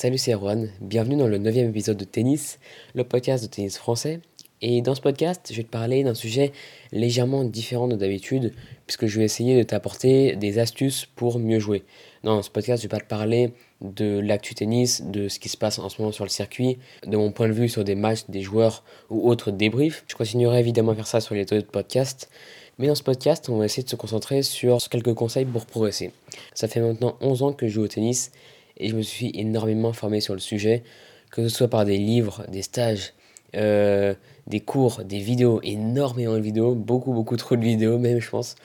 Salut c'est Erwan, bienvenue dans le 9 épisode de Tennis, le podcast de tennis français. Et dans ce podcast, je vais te parler d'un sujet légèrement différent de d'habitude, puisque je vais essayer de t'apporter des astuces pour mieux jouer. Dans ce podcast, je vais pas te parler de l'actu tennis, de ce qui se passe en ce moment sur le circuit, de mon point de vue sur des matchs, des joueurs ou autres débriefs. Je continuerai évidemment à faire ça sur les autres podcasts. Mais dans ce podcast, on va essayer de se concentrer sur quelques conseils pour progresser. Ça fait maintenant 11 ans que je joue au tennis et je me suis énormément formé sur le sujet, que ce soit par des livres, des stages, euh, des cours, des vidéos, énormément de vidéos, beaucoup beaucoup trop de vidéos même je pense.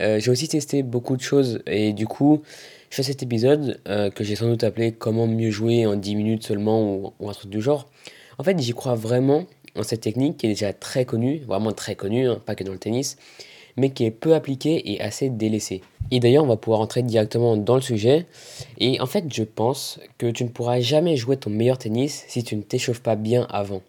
Euh, j'ai aussi testé beaucoup de choses et du coup je fais cet épisode euh, que j'ai sans doute appelé comment mieux jouer en 10 minutes seulement ou, un truc du genre. En fait j'y crois vraiment en cette technique qui est déjà très connue, vraiment très connue, hein, pas que dans le tennis, mais qui est peu appliquée et assez délaissée. Et d'ailleurs, on va pouvoir entrer directement dans le sujet. Et en fait, je pense que tu ne pourras jamais jouer ton meilleur tennis si tu ne t'échauffes pas bien avant.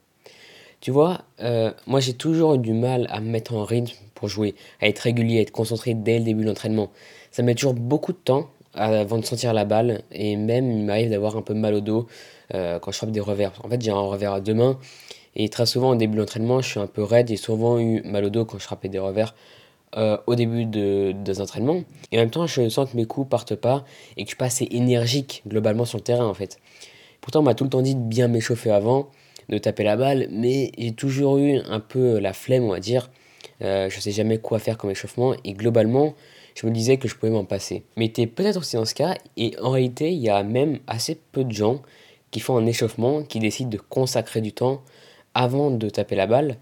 Tu vois, euh, moi j'ai toujours eu du mal à me mettre en rythme pour jouer, à être régulier, à être concentré dès le début de l'entraînement. Ça met toujours beaucoup de temps avant de sentir la balle et même il m'arrive d'avoir un peu mal au dos euh, quand je frappe des revers. En fait, j'ai un revers à deux mains et très souvent au début de l'entraînement, je suis un peu raide. J'ai souvent eu mal au dos quand je frappais des revers euh, au début de, des entraînements. Et en même temps, je sens que mes coups partent pas et que je suis pas assez énergique globalement sur le terrain en fait. Pourtant, on m'a tout le temps dit de bien m'échauffer avant de taper la balle, mais j'ai toujours eu un peu la flemme, on va dire. Euh, je sais jamais quoi faire comme échauffement, et globalement, je me disais que je pouvais m'en passer. Mais t'es peut-être aussi dans ce cas, et en réalité, il y a même assez peu de gens qui font un échauffement, qui décident de consacrer du temps avant de taper la balle.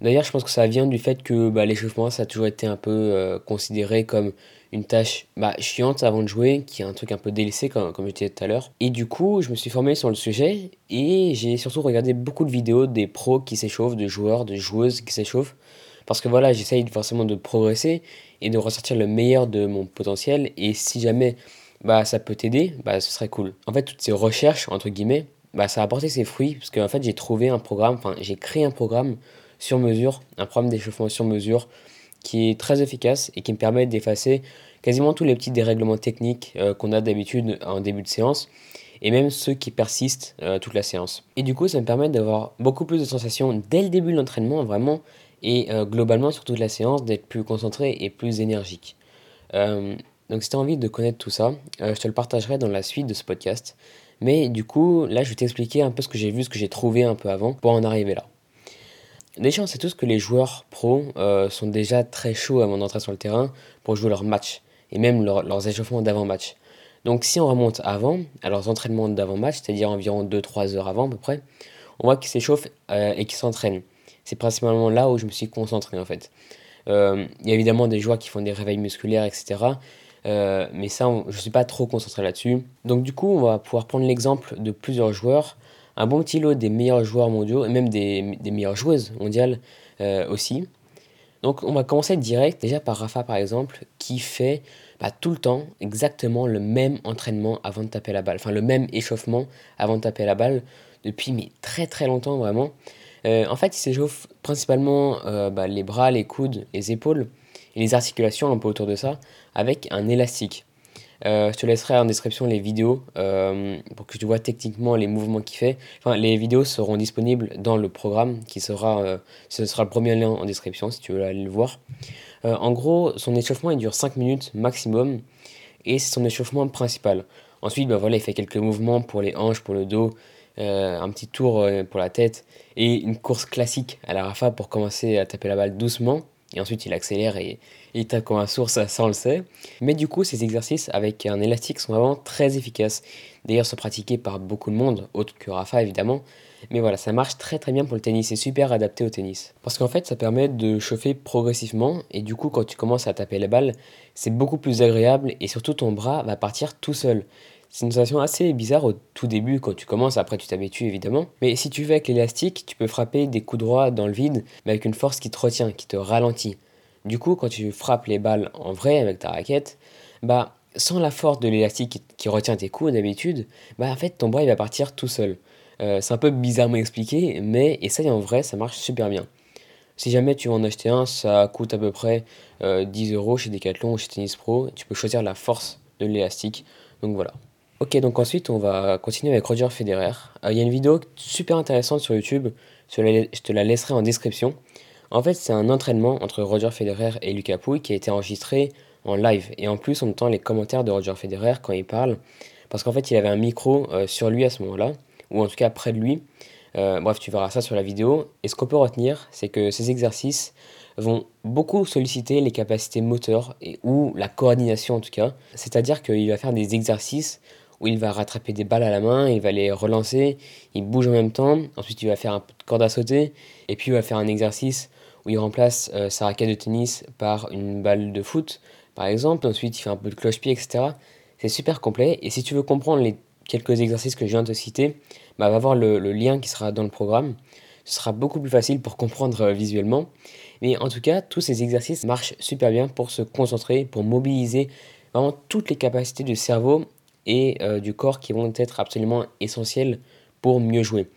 D'ailleurs, je pense que ça vient du fait que bah, l'échauffement, ça a toujours été un peu euh, considéré comme une tâche bah, chiante avant de jouer, qui est un truc un peu délaissé, comme, comme je disais tout à l'heure. Et du coup, je me suis formé sur le sujet et j'ai surtout regardé beaucoup de vidéos des pros qui s'échauffent, de joueurs, de joueuses qui s'échauffent. Parce que voilà, j'essaye forcément de progresser et de ressortir le meilleur de mon potentiel. Et si jamais bah, ça peut t'aider, bah, ce serait cool. En fait, toutes ces recherches, entre guillemets, bah, ça a apporté ses fruits. Parce qu'en fait, j'ai trouvé un programme, enfin, j'ai créé un programme sur mesure, un programme d'échauffement sur mesure qui est très efficace et qui me permet d'effacer quasiment tous les petits dérèglements techniques euh, qu'on a d'habitude en début de séance et même ceux qui persistent euh, toute la séance. Et du coup, ça me permet d'avoir beaucoup plus de sensations dès le début de l'entraînement, vraiment, et euh, globalement sur toute la séance, d'être plus concentré et plus énergique. donc si tu as envie de connaître tout ça, je te le partagerai dans la suite de ce podcast. Mais du coup, là, je vais t'expliquer un peu ce que j'ai vu, ce que j'ai trouvé un peu avant pour en arriver là. Déjà, on sait tous que les joueurs pros euh, sont déjà très chauds avant d'entrer sur le terrain pour jouer leur match et même leurs échauffements d'avant-match. Donc, si on remonte avant, à leurs entraînements d'avant-match, c'est-à-dire environ 2-3 heures avant à peu près, on voit qu'ils s'échauffent euh, et qu'ils s'entraînent. C'est principalement là où je me suis concentré en fait. Euh, il y a évidemment des joueurs qui font des réveils musculaires, etc. mais ça, je ne suis pas trop concentré là-dessus. Donc, du coup, on va pouvoir prendre l'exemple de plusieurs joueurs un bon petit lot des meilleurs joueurs mondiaux et même des, meilleures joueuses mondiales euh, aussi. Donc on va commencer direct déjà par Rafa par exemple qui fait bah, tout le temps exactement le même entraînement avant de taper la balle, enfin le même échauffement avant de taper la balle depuis mais très très longtemps vraiment. Euh, en fait il s'échauffe principalement euh, bah, les bras, les coudes, les épaules et les articulations un peu autour de ça avec un élastique. Euh, je te laisserai en description les vidéos euh, pour que tu vois techniquement les mouvements qu'il fait. Enfin, les vidéos seront disponibles dans le programme qui sera, euh, ce sera le premier lien en description si tu veux aller le voir. en gros, son échauffement il dure 5 minutes maximum et c'est son échauffement principal. Ensuite, bah, voilà, il fait quelques mouvements pour les hanches, pour le dos, un petit tour pour la tête et une course classique à la Rafa pour commencer à taper la balle doucement. Et ensuite, il accélère et, comme un sourd, ça, ça on le sait. Mais du coup, ces exercices avec un élastique sont vraiment très efficaces. D'ailleurs, sont pratiqués par beaucoup de monde, autre que Rafa évidemment. Mais voilà, ça marche très très bien pour le tennis, c'est super adapté au tennis. Parce qu'en fait, ça permet de chauffer progressivement et du coup, quand tu commences à taper la balle, c'est beaucoup plus agréable et surtout ton bras va partir tout seul. C'est une sensation assez bizarre au tout début quand tu commences, après tu t'habitues évidemment. Mais si tu fais avec l'élastique, tu peux frapper des coups droits dans le vide, mais avec une force qui te retient, qui te ralentit. Du coup, quand tu frappes les balles en vrai avec ta raquette, bah sans la force de l'élastique qui, retient tes coups d'habitude, bah en fait ton bras il va partir tout seul. Euh, c'est un peu bizarrement expliqué, mais essaye en vrai, ça marche super bien. Si jamais tu veux en acheter un, ça coûte à peu près 10 euh, euros chez Decathlon ou chez Tennis Pro. Tu peux choisir la force de l'élastique. Donc voilà. Ok, donc ensuite on va continuer avec Roger Federer. Euh, il y a une vidéo super intéressante sur YouTube, je te la laisserai en description. En fait, c'est un entraînement entre Roger Federer et Lucas Pouille qui a été enregistré en live. Et en plus, on entend les commentaires de Roger Federer quand il parle, parce qu'en fait, il avait un micro euh, sur lui à ce moment-là, ou en tout cas près de lui. Euh, bref, tu verras ça sur la vidéo. Et ce qu'on peut retenir, c'est que ces exercices vont beaucoup solliciter les capacités moteurs et, ou la coordination en tout cas. C'est-à-dire qu'il va faire des exercices où il va rattraper des balles à la main, il va les relancer, il bouge en même temps, ensuite il va faire un peu de corde à sauter, et puis il va faire un exercice où il remplace euh, sa raquette de tennis par une balle de foot, par exemple, ensuite il fait un peu de cloche-pied, etc. C'est super complet, et si tu veux comprendre les quelques exercices que je viens de te citer, bah, va voir le, lien qui sera dans le programme. Ce sera beaucoup plus facile pour comprendre euh, visuellement. Mais en tout cas, tous ces exercices marchent super bien pour se concentrer, pour mobiliser vraiment toutes les capacités du cerveau et euh, du corps qui vont être absolument essentielles pour mieux jouer.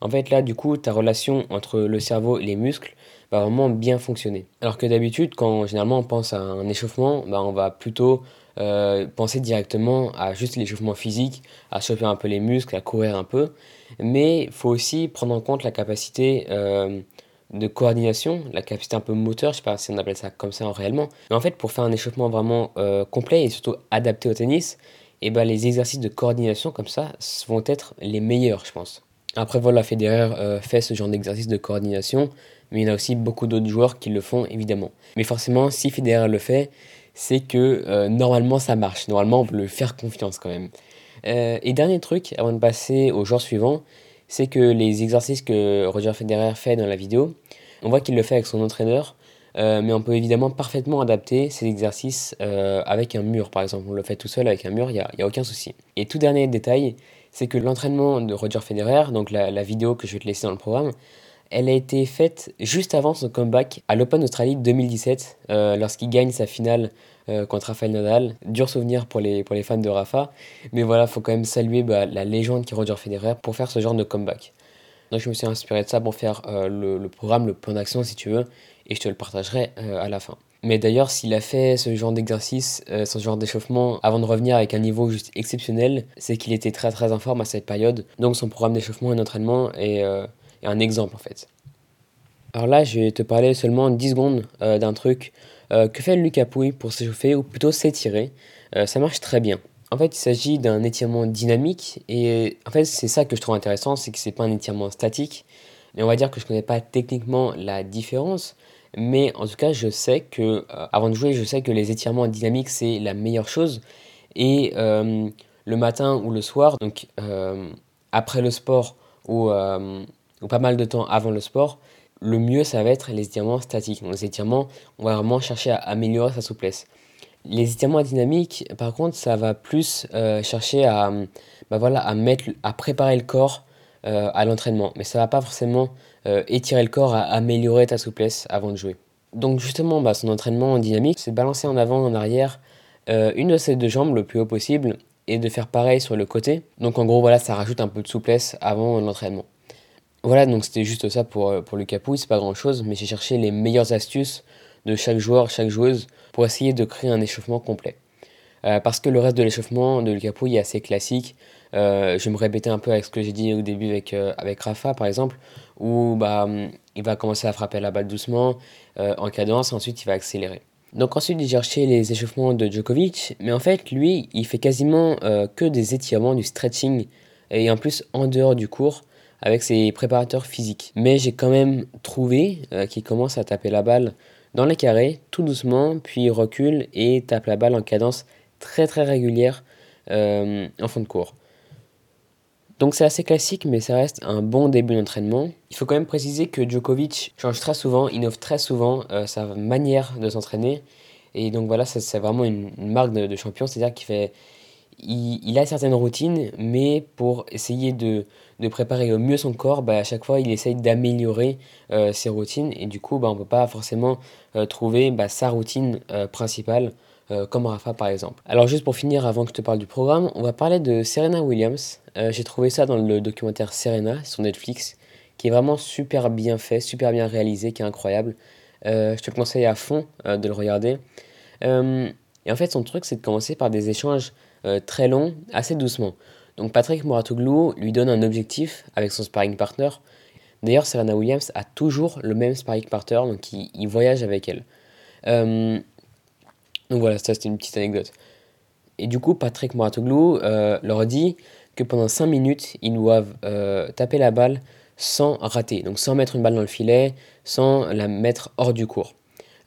En fait, là, du coup, ta relation entre le cerveau et les muscles va vraiment bien fonctionner. Alors que d'habitude, quand généralement on pense à un échauffement, bah, on va plutôt euh, penser directement à juste l'échauffement physique, à chauffer un peu les muscles, à courir un peu. Mais il faut aussi prendre en compte la capacité euh, de coordination, la capacité un peu moteur, je sais pas si on appelle ça comme ça réellement. Mais en fait, pour faire un échauffement vraiment complet et surtout adapté au tennis, et ben les exercices de coordination comme ça vont être les meilleurs, je pense. Après, voilà, Federer euh, fait ce genre d'exercice de coordination, mais il y a aussi beaucoup d'autres joueurs qui le font, évidemment. Mais forcément, si Federer le fait, c'est que euh, normalement ça marche. Normalement, on peut le faire confiance quand même. Euh, et dernier truc, avant de passer au joueur suivant, c'est que les exercices que Roger Federer fait dans la vidéo, on voit qu'il le fait avec son entraîneur, euh, mais on peut évidemment parfaitement adapter ces exercices euh, avec un mur, par exemple. On le fait tout seul avec un mur, il n'y a, aucun souci. Et tout dernier détail, c'est que l'entraînement de Roger Federer, donc la, vidéo que je vais te laisser dans le programme, elle a été faite juste avant son comeback à l'Open Australie 2017, euh, lorsqu'il gagne sa finale contre Rafael Nadal. Dur souvenir pour les, fans de Rafa, mais voilà, faut quand même saluer bah, la légende qui est Roger Federer pour faire ce genre de comeback. Donc je me suis inspiré de ça pour faire le, le, programme, le plan d'action si tu veux, et je te le partagerai euh, à la fin. Mais d'ailleurs, s'il a fait ce genre d'exercice, euh, ce genre d'échauffement, avant de revenir avec un niveau juste exceptionnel, c'est qu'il était très très en forme à cette période. Donc son programme d'échauffement et d'entraînement est, euh, est, un exemple en fait. Alors là, je vais te parler seulement 10 secondes d'un truc que fait Lucas Pouille pour s'échauffer, ou plutôt s'étirer? ça marche très bien. En fait, il s'agit d'un étirement dynamique, et en fait, c'est ça que je trouve intéressant, c'est que c'est pas un étirement statique. Et on va dire que je connais pas techniquement la différence, mais en tout cas, je sais que, euh, avant de jouer, je sais que les étirements dynamiques, c'est la meilleure chose. Et euh, le matin ou le soir, donc euh, après le sport ou, ou, pas mal de temps avant le sport, le mieux, ça va être les étirements statiques. Donc, les étirements, on va vraiment chercher à améliorer sa souplesse. Les étirements dynamiques, par contre, ça va plus chercher à, bah voilà, à, mettre, à préparer le corps à l'entraînement. Mais ça va pas forcément euh, étirer le corps à améliorer ta souplesse avant de jouer. Donc justement, bah, son entraînement en dynamique, c'est de balancer en avant, en arrière, euh, une de ses deux jambes le plus haut possible et de faire pareil sur le côté. Donc en gros, voilà, ça rajoute un peu de souplesse avant l'entraînement. Voilà, donc c'était juste ça pour, euh, pour le capouille, c'est pas grand chose, mais j'ai cherché les meilleures astuces de chaque joueur, chaque joueuse, pour essayer de créer un échauffement complet. parce que le reste de l'échauffement de le est assez classique, euh, je me répéter un peu avec ce que j'ai dit au début avec, euh, avec Rafa, par exemple, où bah, il va commencer à frapper la balle doucement, euh, en cadence, ensuite il va accélérer. Donc ensuite, j'ai cherché les échauffements de Djokovic, mais en fait, lui, il fait quasiment que des étirements, du stretching, et en plus en dehors du cours, avec ses préparateurs physiques. Mais j'ai quand même trouvé qu'il commence à taper la balle dans les carrés, tout doucement, puis recule et tape la balle en cadence très très régulière en fond de cours. Donc c'est assez classique, mais ça reste un bon début d'entraînement. Il faut quand même préciser que Djokovic change très souvent, innove très souvent euh, sa manière de s'entraîner. Et donc voilà, c'est vraiment une, marque de, champion, c'est-à-dire qu'il fait... Il, a certaines routines, mais pour essayer de, préparer au mieux son corps, bah, à chaque fois il essaye d'améliorer euh, ses routines et du coup bah, on ne peut pas forcément euh, trouver bah, sa routine principale euh, comme Rafa par exemple. Alors juste pour finir, avant que je te parle du programme, on va parler de Serena Williams. J'ai trouvé ça dans le documentaire Serena sur Netflix, qui est vraiment super bien fait, super bien réalisé, qui est incroyable. Je te conseille à fond de le regarder. et en fait, son truc, c'est de commencer par des échanges très long, assez doucement. Donc Patrick Mouratoglou lui donne un objectif avec son sparring partner. D'ailleurs, Serena Williams a toujours le même sparring partner, donc il, voyage avec elle. donc voilà, ça c'était une petite anecdote. Et du coup, Patrick Mouratoglou leur dit que pendant 5 minutes, ils doivent taper la balle sans rater, donc sans mettre une balle dans le filet, sans la mettre hors du cours.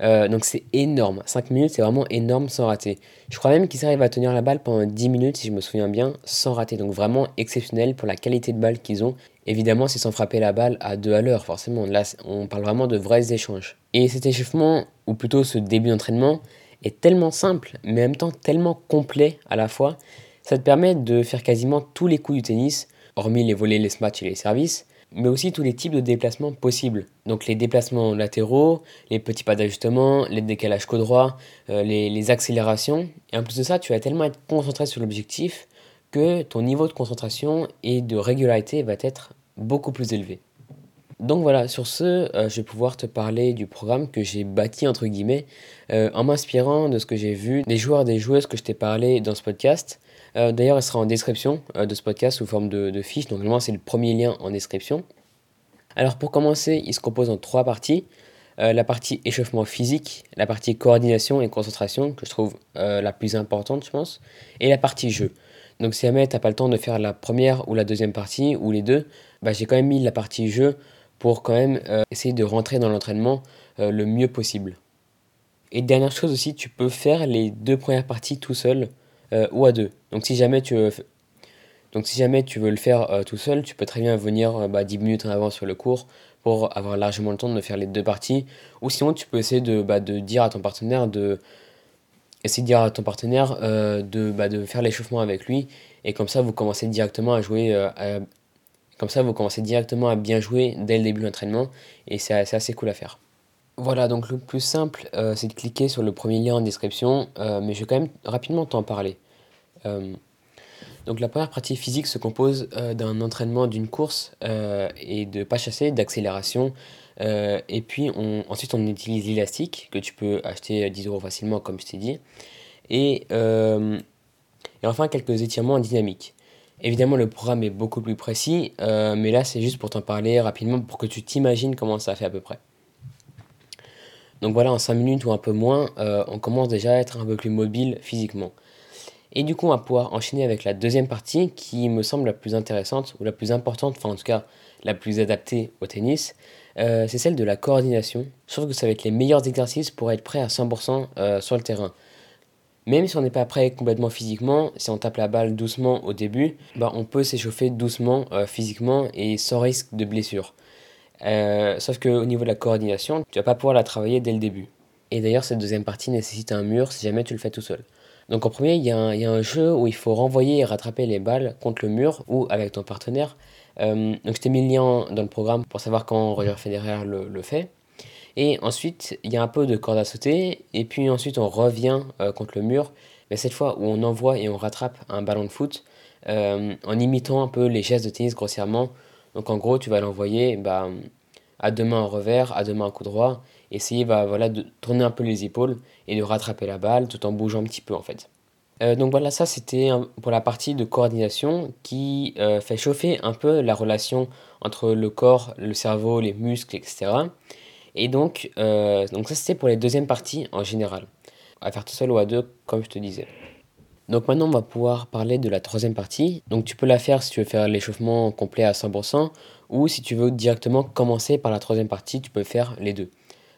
Euh, donc c'est énorme, 5 minutes c'est vraiment énorme sans rater. Je crois même qu'ils arrivent à tenir la balle pendant 10 minutes si je me souviens bien, sans rater. Donc vraiment exceptionnel pour la qualité de balle qu'ils ont. Évidemment c'est sans frapper la balle à 2 à l'heure forcément. Là on parle vraiment de vrais échanges. Et cet échauffement, ou plutôt ce début d'entraînement, est tellement simple mais en même temps tellement complet à la fois. Ça te permet de faire quasiment tous les coups du tennis, hormis les volets, les smatchs et les services mais aussi tous les types de déplacements possibles. Donc les déplacements latéraux, les petits pas d'ajustement, les décalages côte droit, euh, les, accélérations. Et en plus de ça, tu vas tellement être concentré sur l'objectif que ton niveau de concentration et de régularité va être beaucoup plus élevé. Donc voilà, sur ce, euh, je vais pouvoir te parler du programme que j'ai bâti entre guillemets euh, en m'inspirant de ce que j'ai vu des joueurs des joueuses que je t'ai parlé dans ce podcast. Euh, d'ailleurs, elle sera en description de ce podcast sous forme de, fiche. Donc, normalement, c'est le premier lien en description. Alors, pour commencer, il se compose en trois parties. La partie échauffement physique, la partie coordination et concentration, que je trouve la plus importante, je pense, et la partie jeu. Donc, si jamais tu n'as pas le temps de faire la première ou la deuxième partie, ou les deux, bah, j'ai quand même mis la partie jeu pour quand même essayer de rentrer dans l'entraînement le mieux possible. Et dernière chose aussi, tu peux faire les deux premières parties tout seul euh, ou à deux. Donc si jamais tu veux, le faire euh, tout seul, tu peux très bien venir euh, bah, 10 minutes en avance sur le cours pour avoir largement le temps de faire les deux parties. Ou sinon, tu peux essayer de, bah, dire à ton partenaire de essayer de dire à ton partenaire de, bah, de faire l'échauffement avec lui et comme ça vous commencez directement à jouer comme ça vous commencez directement à bien jouer dès le début de l'entraînement et c'est assez cool à faire. Voilà, donc le plus simple, euh, c'est de cliquer sur le premier lien en description, euh, mais je vais quand même rapidement t'en parler. Euh, donc la première pratique physique se compose d'un entraînement d'une course et de pas chasser, d'accélération. et puis ensuite on utilise l'élastique que tu peux acheter 10 euros facilement comme je t'ai dit. Et enfin quelques étirements dynamiques. Évidemment le programme est beaucoup plus précis, mais là c'est juste pour t'en parler rapidement pour que tu t'imagines comment ça fait à peu près. Donc voilà, en 5 minutes ou un peu moins, euh, on commence déjà à être un peu plus mobile physiquement. Et du coup, on va pouvoir enchaîner avec la deuxième partie qui me semble la plus intéressante ou la plus importante, enfin en tout cas la plus adaptée au tennis. Euh, c'est celle de la coordination. Trouve que ça va être les meilleurs exercices pour être prêt à 100% euh, sur le terrain. Même si on n'est pas prêt complètement physiquement, si on tape la balle doucement au début, bah, on peut s'échauffer doucement physiquement et sans risque de blessure. Euh, sauf qu'au niveau de la coordination, tu vas pas pouvoir la travailler dès le début. Et d'ailleurs, cette deuxième partie nécessite un mur si jamais tu le fais tout seul. Donc en premier, il y, a un jeu où il faut renvoyer et rattraper les balles contre le mur ou avec ton partenaire. Euh, donc je t'ai mis le lien dans le programme pour savoir quand Roger Federer le, fait. Et ensuite, il y a un peu de corde à sauter. Et puis ensuite, on revient euh, contre le mur. Mais cette fois où on envoie et on rattrape un ballon de foot en imitant un peu les gestes de tennis grossièrement donc en gros, tu vas l'envoyer bah, à deux mains en revers, à deux mains en coup droit, essayer bah, voilà, de tourner un peu les épaules et de rattraper la balle tout en bougeant un petit peu en fait. Euh, donc voilà, ça c'était pour la partie de coordination qui euh, fait chauffer un peu la relation entre le corps, le cerveau, les muscles, etc. Et donc, euh, donc ça c'était pour les deuxièmes parties en général. À faire tout seul ou à deux, comme je te disais. Donc maintenant, on va pouvoir parler de la troisième partie. Donc tu peux la faire si tu veux faire l'échauffement complet à 100% ou si tu veux directement commencer par la troisième partie, tu peux faire les deux.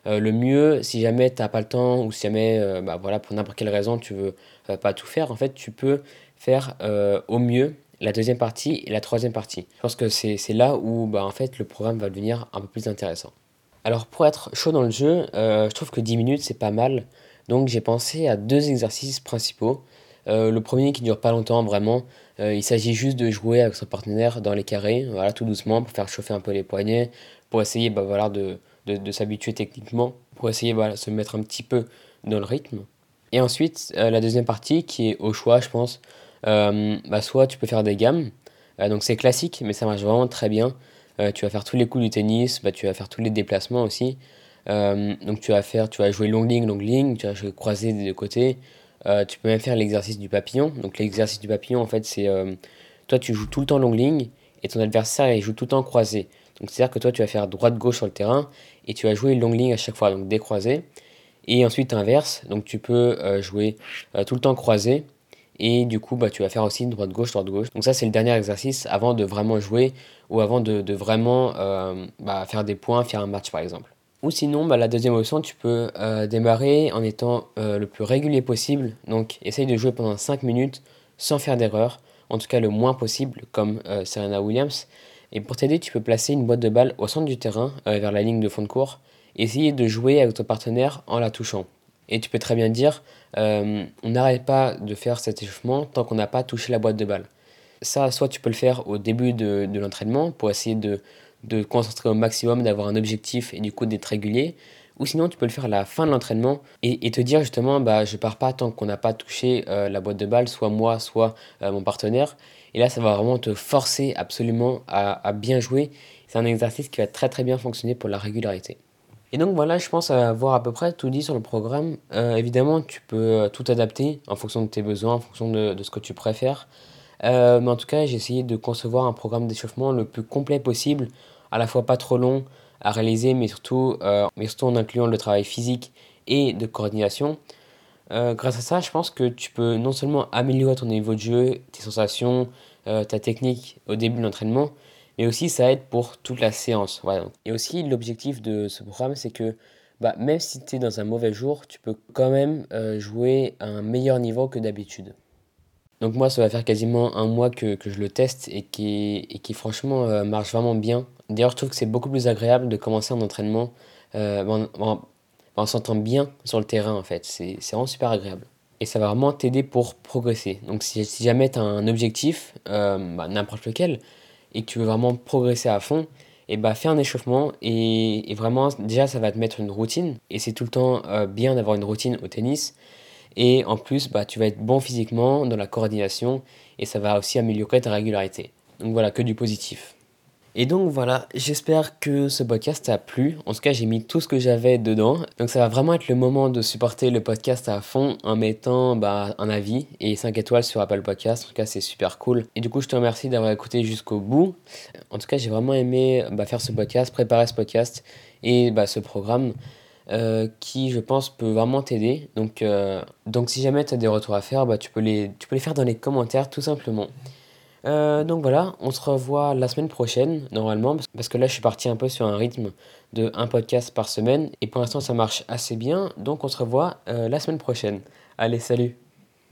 Euh, le mieux, si jamais tu n'as pas le temps ou si jamais, euh, bah voilà, pour n'importe quelle raison, tu veux pas tout faire, en fait, tu peux faire au mieux la deuxième partie et la troisième partie. Je pense que c'est là où bah, en fait, le programme va devenir un peu plus intéressant. Alors pour être chaud dans le jeu, je trouve que 10 minutes c'est pas mal. Donc j'ai pensé à deux exercices principaux. Euh, le premier qui dure pas longtemps vraiment, euh, il s'agit juste de jouer avec son partenaire dans les carrés, voilà, tout doucement pour faire chauffer un peu les poignets, pour essayer bah, de, s'habituer techniquement, pour essayer de se mettre un petit peu dans le rythme. Et ensuite, euh, la deuxième partie qui est au choix, je pense, bah, soit tu peux faire des gammes, donc c'est classique, mais ça marche vraiment très bien. Tu vas faire tous les coups du tennis, bah, tu vas faire tous les déplacements aussi. donc tu vas faire, tu vas jouer long ligne, long ligne, tu vas jouer croisé des deux côtés, Euh, tu peux même faire l'exercice du papillon. Donc l'exercice du papillon, en fait, c'est euh, toi tu joues tout le temps longue ligne et ton adversaire il joue tout le temps croisé. Donc c'est-à-dire que toi tu vas faire droite-gauche sur le terrain et tu vas jouer longue ligne à chaque fois, donc décroisé. Et ensuite inverse, donc tu peux euh, jouer tout le temps croisé et du coup bah, tu vas faire aussi droite-gauche, droite-gauche. Donc ça c'est le dernier exercice avant de vraiment jouer ou avant de, vraiment bah, faire des points, faire un match par exemple. Ou sinon, bah, la deuxième option, tu peux euh, démarrer en étant euh, le plus régulier possible. Donc, essaye de jouer pendant 5 minutes sans faire d'erreur, en tout cas le moins possible, comme euh, Serena Williams. Et pour t'aider, tu peux placer une boîte de balle au centre du terrain, vers la ligne de fond de cours, et essayer de jouer avec ton partenaire en la touchant. Et tu peux très bien dire, on n'arrête pas de faire cet échauffement tant qu'on n'a pas touché la boîte de balle. Ça, soit tu peux le faire au début de l'entraînement pour essayer de, de concentrer au maximum, d'avoir un objectif et du coup d'être régulier. Ou sinon, tu peux le faire à la fin de l'entraînement et, te dire justement, bah, je pars pas tant qu'on n'a pas touché euh, la boîte de balle, soit moi, soit euh, mon partenaire. Et là, ça va vraiment te forcer absolument à, bien jouer. C'est un exercice qui va très très bien fonctionner pour la régularité. Et donc voilà, je pense avoir à peu près tout dit sur le programme. Euh, évidemment, tu peux tout adapter en fonction de tes besoins, en fonction de, ce que tu préfères. mais en tout cas, j'ai essayé de concevoir un programme d'échauffement le plus complet possible à la fois pas trop long à réaliser, mais surtout, euh, mais surtout en incluant le travail physique et de coordination. Euh, grâce à ça, je pense que tu peux non seulement améliorer ton niveau de jeu, tes sensations, euh, ta technique au début de l'entraînement, mais aussi ça aide pour toute la séance. Et aussi, l'objectif de ce programme, c'est que bah, même si tu es dans un mauvais jour, tu peux quand même jouer à un meilleur niveau que d'habitude. Donc moi, ça va faire quasiment un mois que, que je le teste et qui, et qui franchement euh, marche vraiment bien. D'ailleurs, je trouve que c'est beaucoup plus agréable de commencer un entraînement euh, en, en, s'entend bien sur le terrain en fait. C'est vraiment super agréable. Et ça va vraiment t'aider pour progresser. Donc si, jamais tu as un objectif, euh, bah, n'importe lequel, et que tu veux vraiment progresser à fond, et bah fais un échauffement et, vraiment déjà ça va te mettre une routine et c'est tout le temps bien d'avoir une routine au tennis et en plus, bah, tu vas être bon physiquement dans la coordination et ça va aussi améliorer ta régularité. Donc voilà, que du positif. Et donc voilà, j'espère que ce podcast t'a plu. En tout cas, j'ai mis tout ce que j'avais dedans. Donc ça va vraiment être le moment de supporter le podcast à fond en mettant bah, un avis et 5 étoiles sur Apple Podcast. En tout cas, c'est super cool. Et du coup, je te remercie d'avoir écouté jusqu'au bout. En tout cas, j'ai vraiment aimé bah, faire ce podcast, préparer ce podcast et bah, ce programme. Euh, qui, je pense, peut vraiment t'aider. Donc, euh, donc, si jamais tu as des retours à faire, bah, tu, peux les, tu peux les faire dans les commentaires tout simplement. Euh, donc voilà, on se revoit la semaine prochaine, normalement, parce que là, je suis parti un peu sur un rythme de un podcast par semaine, et pour l'instant, ça marche assez bien. Donc, on se revoit la semaine prochaine. Allez, salut